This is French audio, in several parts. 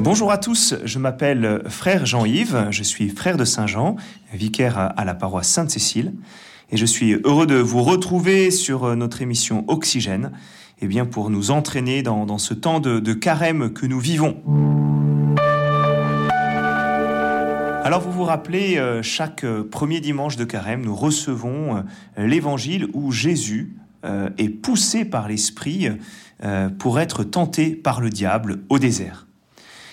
Bonjour à tous, je m'appelle frère Jean-Yves, je suis frère de Saint-Jean, vicaire à la paroisse Sainte-Cécile, et je suis heureux de vous retrouver sur notre émission Oxygène, et eh bien pour nous entraîner dans, ce temps de, de carême que nous vivons. Alors vous vous rappelez, euh, chaque euh, premier dimanche de carême, nous recevons euh, l'évangile où Jésus est poussé par l'Esprit pour être tenté par le diable au désert.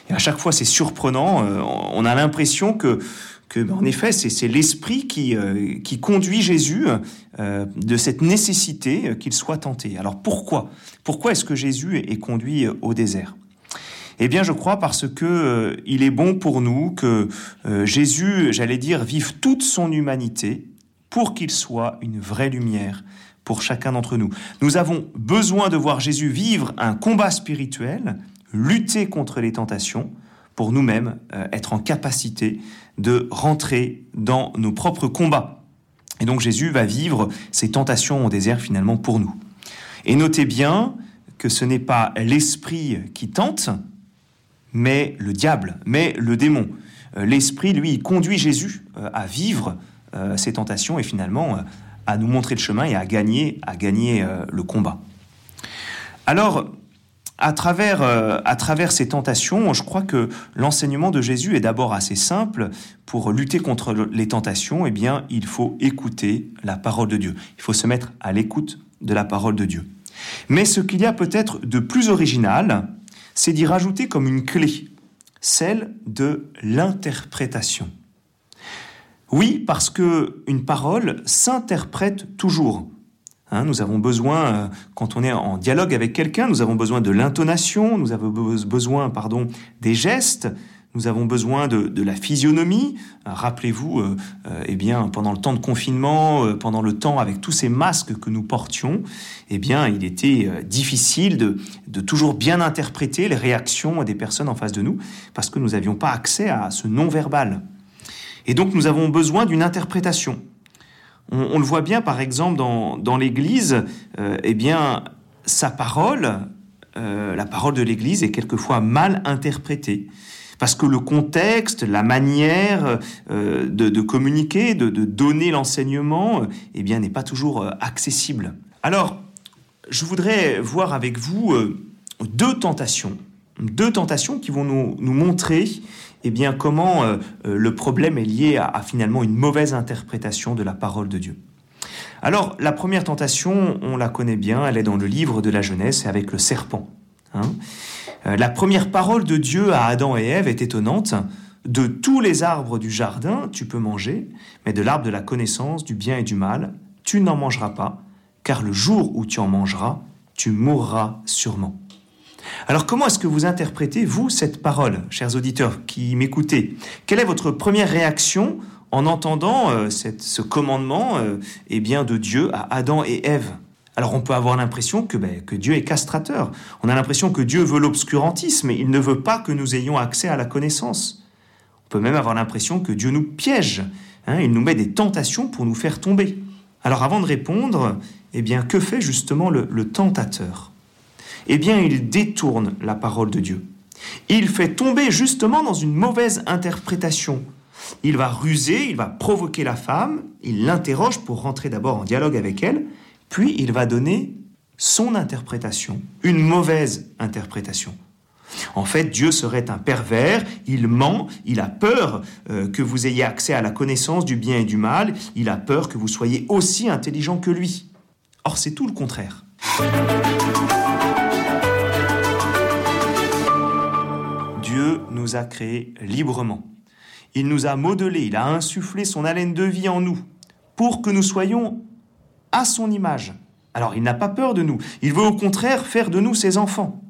Et à chaque fois, c'est surprenant. on a l'impression que, que, en effet, c'est l'Esprit qui, qui conduit Jésus de cette nécessité qu'il soit tenté. Alors pourquoi? Pourquoi est-ce que Jésus est conduit au désert? Eh bien, je crois parce que euh, il est bon pour nous que euh, Jésus, j'allais dire, vive toute son humanité pour qu'il soit une vraie lumière pour chacun d'entre nous. Nous avons besoin de voir Jésus vivre un combat spirituel, lutter contre les tentations, pour nous-mêmes euh, être en capacité de rentrer dans nos propres combats. Et donc Jésus va vivre ces tentations au désert finalement pour nous. Et notez bien que ce n'est pas l'esprit qui tente, mais le diable, mais le démon. Euh, l'esprit, lui, conduit Jésus euh, à vivre ses tentations et finalement à nous montrer le chemin et à gagner, à gagner le combat. Alors, à travers, à travers ces tentations, je crois que l'enseignement de Jésus est d'abord assez simple. Pour lutter contre les tentations, eh bien, il faut écouter la parole de Dieu. Il faut se mettre à l'écoute de la parole de Dieu. Mais ce qu'il y a peut-être de plus original, c'est d'y rajouter comme une clé, celle de l'interprétation. Oui, parce que une parole s'interprète toujours. Hein, nous avons besoin, euh, quand on est en dialogue avec quelqu'un, nous avons besoin de l'intonation, nous avons besoin, pardon, des gestes, nous avons besoin de, la physionomie. Euh, rappelez-vous, euh, euh, eh bien, pendant le temps de confinement, pendant le temps avec tous ces masques que nous portions, eh bien, il était difficile de, de, toujours bien interpréter les réactions des personnes en face de nous, parce que nous n'avions pas accès à ce non-verbal. Et donc, nous avons besoin d'une interprétation. On, le voit bien, par exemple, dans, l'Église, eh bien, sa parole, la parole de l'Église est quelquefois mal interprétée parce que le contexte, la manière euh, de, communiquer, de, donner l'enseignement, euh, eh bien, n'est pas toujours euh, accessible. Alors, je voudrais voir avec vous deux tentations, deux tentations qui vont nous, montrer eh bien, comment le problème est lié à, finalement une mauvaise interprétation de la parole de Dieu? Alors, la première tentation, on la connaît bien, elle est dans le livre de la Genèse, avec le serpent. Hein. Euh, la première parole de Dieu à Adam et Ève est étonnante. De tous les arbres du jardin, tu peux manger, mais de l'arbre de la connaissance du bien et du mal, tu n'en mangeras pas, car le jour où tu en mangeras, tu mourras sûrement. Alors comment est-ce que vous interprétez, vous, cette parole, chers auditeurs qui m'écoutez? Quelle est votre première réaction en entendant euh, ce commandement euh, eh bien, de Dieu à Adam et Ève? Alors on peut avoir l'impression que, ben, que Dieu est castrateur. On a l'impression que Dieu veut l'obscurantisme. Il ne veut pas que nous ayons accès à la connaissance. On peut même avoir l'impression que Dieu nous piège. Hein. il nous met des tentations pour nous faire tomber. Alors avant de répondre, eh bien, que fait justement le tentateur? Eh bien, il détourne la parole de Dieu. Il fait tomber justement dans une mauvaise interprétation. Il va ruser, il va provoquer la femme, il l'interroge pour rentrer d'abord en dialogue avec elle, puis il va donner son interprétation, une mauvaise interprétation. En fait, Dieu serait un pervers, il ment, il a peur euh, que vous ayez accès à la connaissance du bien et du mal, il a peur que vous soyez aussi intelligent que lui. Or, c'est tout le contraire. Dieu nous a créés librement. Il nous a modelés, il a insufflé son haleine de vie en nous pour que nous soyons à son image. Alors il n'a pas peur de nous, il veut au contraire faire de nous ses enfants.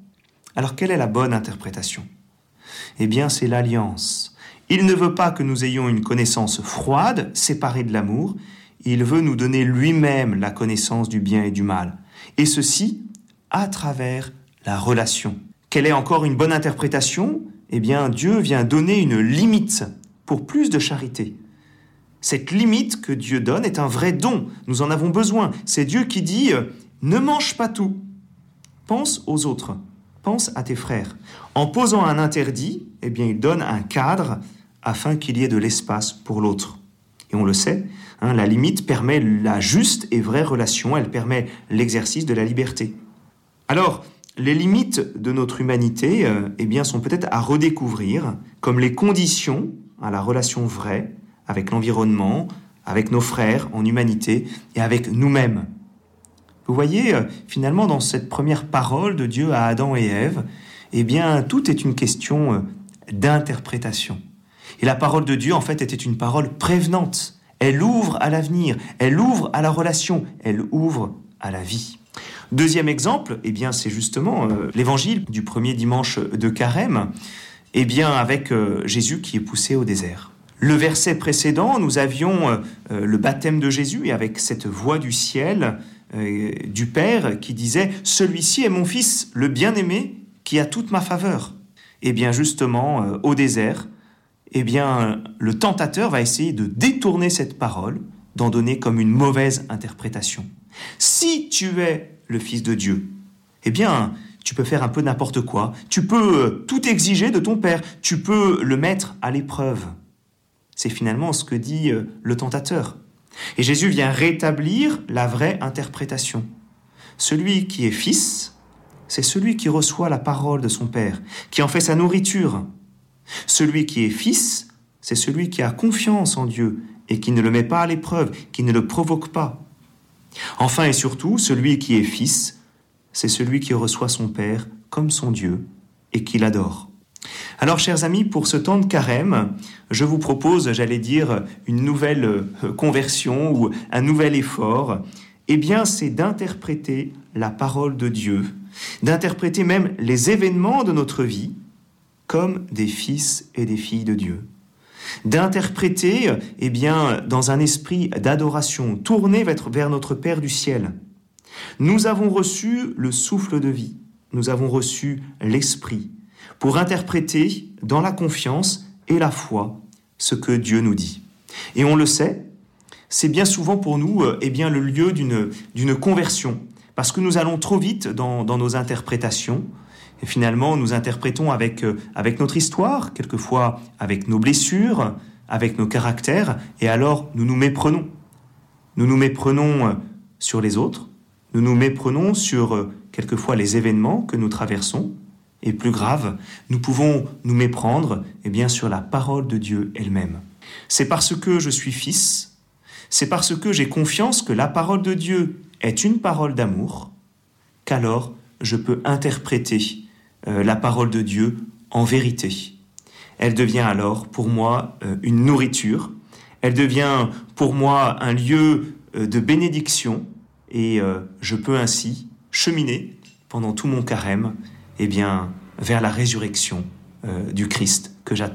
Alors quelle est la bonne interprétation? Eh bien c'est l'alliance. Il ne veut pas que nous ayons une connaissance froide, séparée de l'amour, il veut nous donner lui-même la connaissance du bien et du mal, et ceci à travers la relation. Quelle est encore une bonne interprétation? Eh bien Dieu vient donner une limite pour plus de charité. Cette limite que Dieu donne est un vrai don. Nous en avons besoin. C'est Dieu qui dit euh, ne mange pas tout. Pense aux autres. pense à tes frères. En posant un interdit, eh bien, il donne un cadre afin qu'il y ait de l'espace pour l'autre. Et on le sait, hein, la limite permet la juste et vraie relation, elle permet l'exercice de la liberté. Alors, les limites de notre humanité euh, eh bien, sont peut-être à redécouvrir comme les conditions à la relation vraie avec l'environnement, avec nos frères en humanité et avec nous-mêmes. Vous voyez, euh, finalement, dans cette première parole de Dieu à Adam et Ève, eh bien, tout est une question euh, d'interprétation. Et la parole de Dieu, en fait, était une parole prévenante. Elle ouvre à l'avenir, elle ouvre à la relation, elle ouvre à la vie. Deuxième exemple, eh bien, c'est justement euh, l'évangile du premier dimanche de Carême, eh bien, avec Jésus qui est poussé au désert. Le verset précédent, nous avions euh, euh, le baptême de Jésus et avec cette voix du ciel euh, du Père qui disait ⁇ Celui-ci est mon Fils, le bien-aimé, qui a toute ma faveur ⁇ Et bien justement, au désert, eh bien, le tentateur va essayer de détourner cette parole, d'en donner comme une mauvaise interprétation. Si tu es le Fils de Dieu, eh bien, tu peux faire un peu n'importe quoi, tu peux tout exiger de ton Père, tu peux le mettre à l'épreuve. C'est finalement ce que dit euh, le tentateur. Et Jésus vient rétablir la vraie interprétation. Celui qui est fils, c'est celui qui reçoit la parole de son Père, qui en fait sa nourriture. Celui qui est fils, c'est celui qui a confiance en Dieu et qui ne le met pas à l'épreuve, qui ne le provoque pas. Enfin et surtout, celui qui est fils, c'est celui qui reçoit son Père comme son Dieu et qui l'adore. Alors, chers amis, pour ce temps de carême, je vous propose, j'allais dire, une nouvelle euh, conversion ou un nouvel effort. Eh bien, c'est d'interpréter la parole de Dieu, d'interpréter même les événements de notre vie comme des fils et des filles de Dieu. D'interpréter, eh bien, dans un esprit d'adoration, tourné vers notre Père du ciel. Nous avons reçu le souffle de vie, nous avons reçu l'Esprit, pour interpréter dans la confiance et la foi ce que Dieu nous dit. Et on le sait, c'est bien souvent pour nous euh, eh bien, le lieu d'une conversion, parce que nous allons trop vite dans, nos interprétations, finalement nous interprétons avec, euh, avec notre histoire, quelquefois avec nos blessures, avec nos caractères, et alors nous nous méprenons. Nous nous méprenons euh, sur les autres, nous nous méprenons sur quelquefois les événements que nous traversons, et plus grave, nous pouvons nous méprendre eh bien, sur la parole de Dieu elle-même. C'est parce que je suis fils, c'est parce que j'ai confiance que la parole de Dieu est une parole d'amour, qu'alors je peux interpréter euh, la parole de Dieu en vérité. Elle devient alors pour moi euh, une nourriture, elle devient pour moi un lieu euh, de bénédiction, et je peux ainsi cheminer pendant tout mon carême eh bien, vers la résurrection du Christ que j'attends.